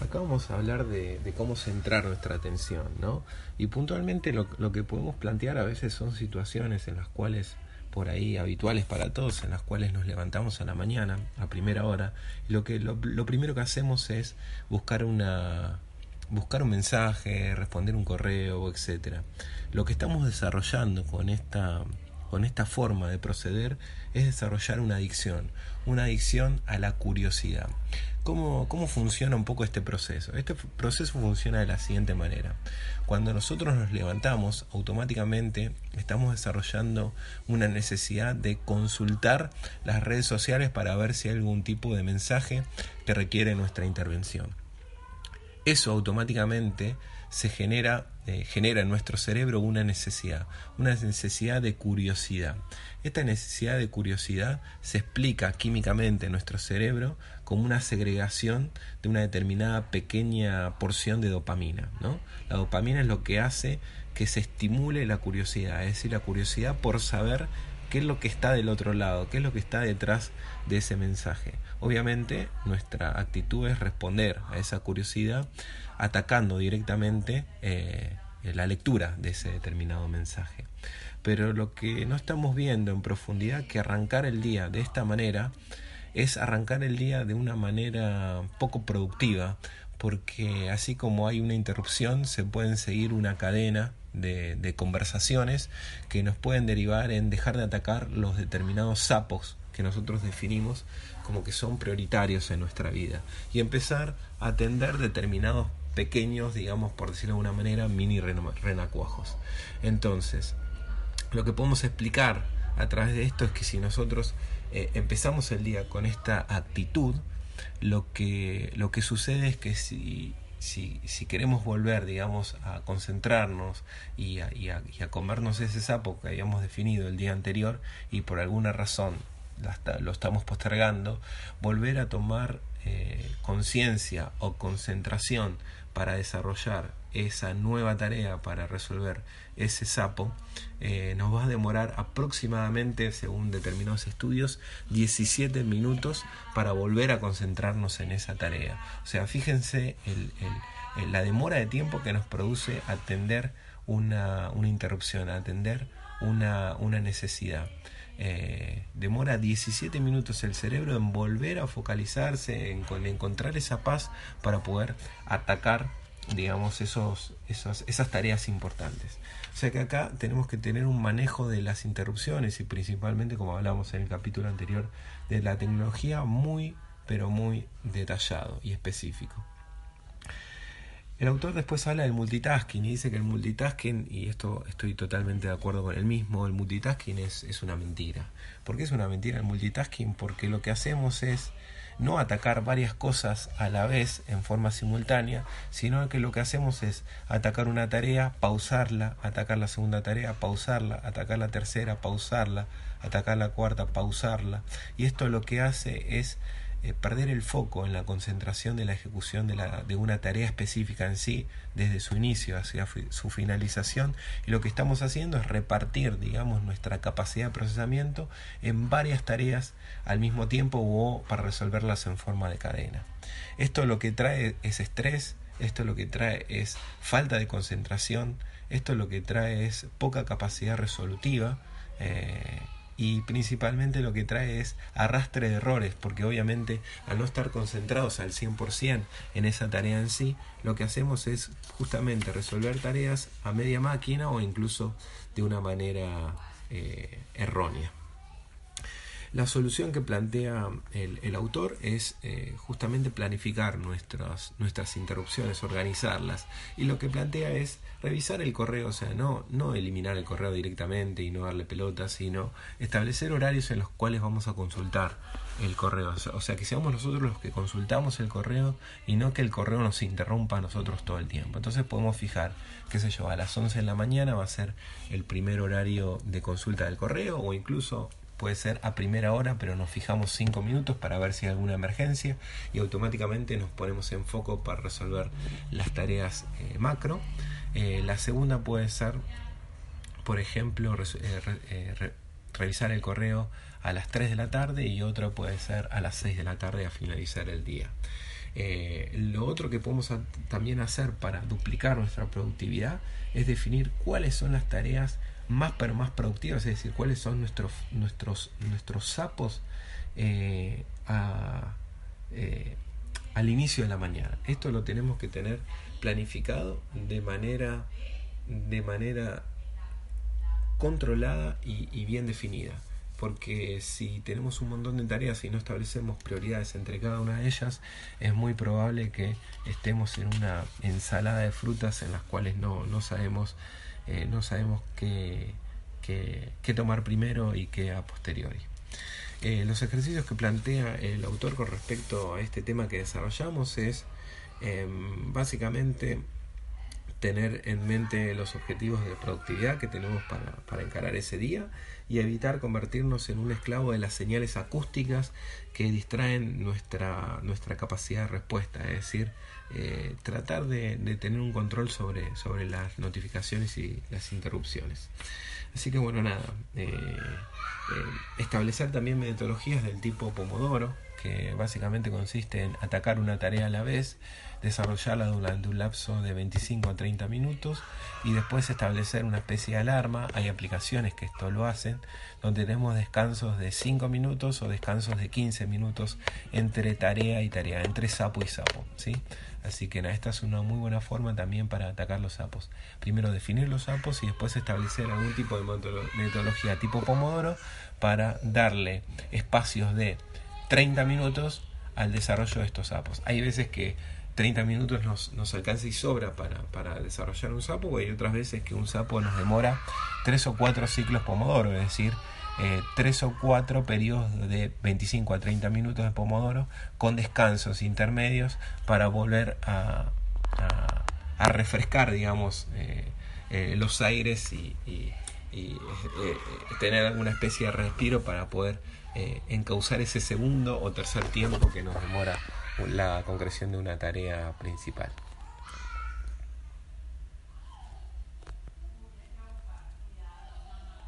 Acá vamos a hablar de, cómo centrar nuestra atención, ¿no? Y puntualmente lo, que podemos plantear a veces son situaciones en las cuales, por ahí habituales para todos, en las cuales nos levantamos a la mañana, a primera hora, y lo, que, lo, lo primero que hacemos es buscar una, buscar un mensaje, responder un correo, etcétera. Lo que estamos desarrollando con esta con esta forma de proceder es desarrollar una adicción, una adicción a la curiosidad. ¿Cómo, ¿Cómo, funciona un poco este proceso? Este proceso funciona de la siguiente manera. Cuando nosotros nos levantamos, automáticamente estamos desarrollando una necesidad de consultar las redes sociales para ver si hay algún tipo de mensaje que requiere nuestra intervención. Eso automáticamente se genera, eh, genera en nuestro cerebro una necesidad, una necesidad de curiosidad. Esta necesidad de curiosidad se explica químicamente en nuestro cerebro como una segregación de una determinada pequeña porción de dopamina. ¿no? La dopamina es lo que hace que se estimule la curiosidad, es decir, la curiosidad por saber qué es lo que está del otro lado, qué es lo que está detrás de ese mensaje. Obviamente nuestra actitud es responder a esa curiosidad atacando directamente eh, la lectura de ese determinado mensaje. Pero lo que no estamos viendo en profundidad que arrancar el día de esta manera es arrancar el día de una manera poco productiva, porque así como hay una interrupción, se pueden seguir una cadena de, conversaciones que nos pueden derivar en dejar de atacar los determinados sapos que nosotros definimos como que son prioritarios en nuestra vida y empezar a atender determinados pequeños, digamos, por decirlo de alguna manera, mini renacuajos. Entonces, lo que podemos explicar a través de esto es que si nosotros eh, empezamos el día con esta actitud, lo que, lo que sucede es que si si, si queremos volver, digamos, a concentrarnos y a, y, a, comernos ese sapo que habíamos definido el día anterior y por alguna razón lo estamos postergando, volver a tomar eh, conciencia o concentración para desarrollar esa nueva tarea para resolver ese sapo eh, nos va a demorar aproximadamente, según determinados estudios, 17 minutos para volver a concentrarnos en esa tarea. O sea, fíjense la demora de tiempo que nos produce atender una, interrupción, atender una, una necesidad. Eh, demora 17 minutos el cerebro en volver a focalizarse, en encontrar esa paz para poder atacar digamos, esos, esos, esas tareas importantes. O sea que acá tenemos que tener un manejo de las interrupciones y principalmente, como hablamos en el capítulo anterior, de la tecnología muy, pero muy detallado y específico. El autor después habla del multitasking y dice que el multitasking, y esto estoy totalmente de acuerdo con él mismo, el multitasking es, es una mentira. ¿Por qué es una mentira el multitasking? Porque lo que hacemos es no atacar varias cosas a la vez en forma simultánea, sino que lo que hacemos es atacar una tarea, pausarla, atacar la segunda tarea, pausarla, atacar la tercera, pausarla, atacar la cuarta, pausarla. Y esto lo que hace es eh, perder el foco en la concentración de la ejecución de, la, de una tarea específica en sí, desde su inicio hacia su finalización, y lo que estamos haciendo es repartir, digamos, nuestra capacidad de procesamiento en varias tareas al mismo tiempo o para resolverlas en forma de cadena. Esto lo que trae es estrés, esto lo que trae es falta de concentración, esto lo que trae es poca capacidad resolutiva, eh, y principalmente lo que trae es arrastre de errores, porque obviamente al no estar concentrados al 100% en esa tarea en sí, lo que hacemos es justamente resolver tareas a media máquina o incluso de una manera eh, errónea. La solución que plantea el, autor es eh, justamente planificar nuestras, nuestras interrupciones, organizarlas. Y lo que plantea es revisar el correo, o sea, no, no eliminar el correo directamente y no darle pelota, sino establecer horarios en los cuales vamos a consultar el correo. O sea, que seamos nosotros los que consultamos el correo y no que el correo nos interrumpa a nosotros todo el tiempo. Entonces podemos fijar, qué sé yo, a las 11 de la mañana va a ser el primer horario de consulta del correo o incluso puede ser a primera hora, pero nos fijamos 5 minutos para ver si hay alguna emergencia y automáticamente nos ponemos en foco para resolver las tareas eh, macro. Eh, la segunda puede ser, por ejemplo, eh, revisar el correo a las 3 de la tarde y otra puede ser a las 6 de la tarde a finalizar el día. Eh, lo otro que podemos también hacer para duplicar nuestra productividad es definir cuáles son las tareas más pero más productivas, es decir, cuáles son nuestros nuestros nuestros sapos eh, eh, al inicio de la mañana. Esto lo tenemos que tener planificado de manera de manera controlada y bien definida porque si tenemos un montón de tareas y no establecemos prioridades entre cada una de ellas, es muy probable que estemos en una ensalada de frutas en las cuales no, no sabemos, eh, no sabemos qué, qué, tomar primero y qué a posteriori. Eh, los ejercicios que plantea el autor con respecto a este tema que desarrollamos es em, básicamente tener en mente los objetivos de productividad que tenemos para, para encarar ese día y evitar convertirnos en un esclavo de las señales acústicas que distraen nuestra, nuestra capacidad de respuesta, es decir, eh, tratar de, tener un control sobre, sobre las notificaciones y las interrupciones. Así que bueno, nada, eh, eh, establecer también metodologías del tipo Pomodoro, que básicamente consiste en atacar una tarea a la vez, desarrollarla durante un lapso de 25 a 30 minutos y después establecer una especie de alarma. Hay aplicaciones que esto lo hacen, donde tenemos descansos de 5 minutos o descansos de 15 minutos entre tarea y tarea, entre sapo y sapo. ¿sí? Así que esta es una muy buena forma también para atacar los sapos. Primero definir los sapos y después establecer algún tipo de metodología tipo Pomodoro para darle espacios de 30 minutos al desarrollo de estos sapos. Hay veces que 30 minutos nos, nos alcanza y sobra para, desarrollar un sapo, y otras veces que un sapo nos demora 3 o 4 ciclos pomodoro, es decir, eh, 3 o 4 periodos de 25 a 30 minutos de pomodoro con descansos intermedios para volver a, refrescar, digamos, eh, eh, los aires y, y eh, tener alguna especie de respiro para poder encauzar ese segundo o tercer tiempo que nos demora la concreción de una tarea principal.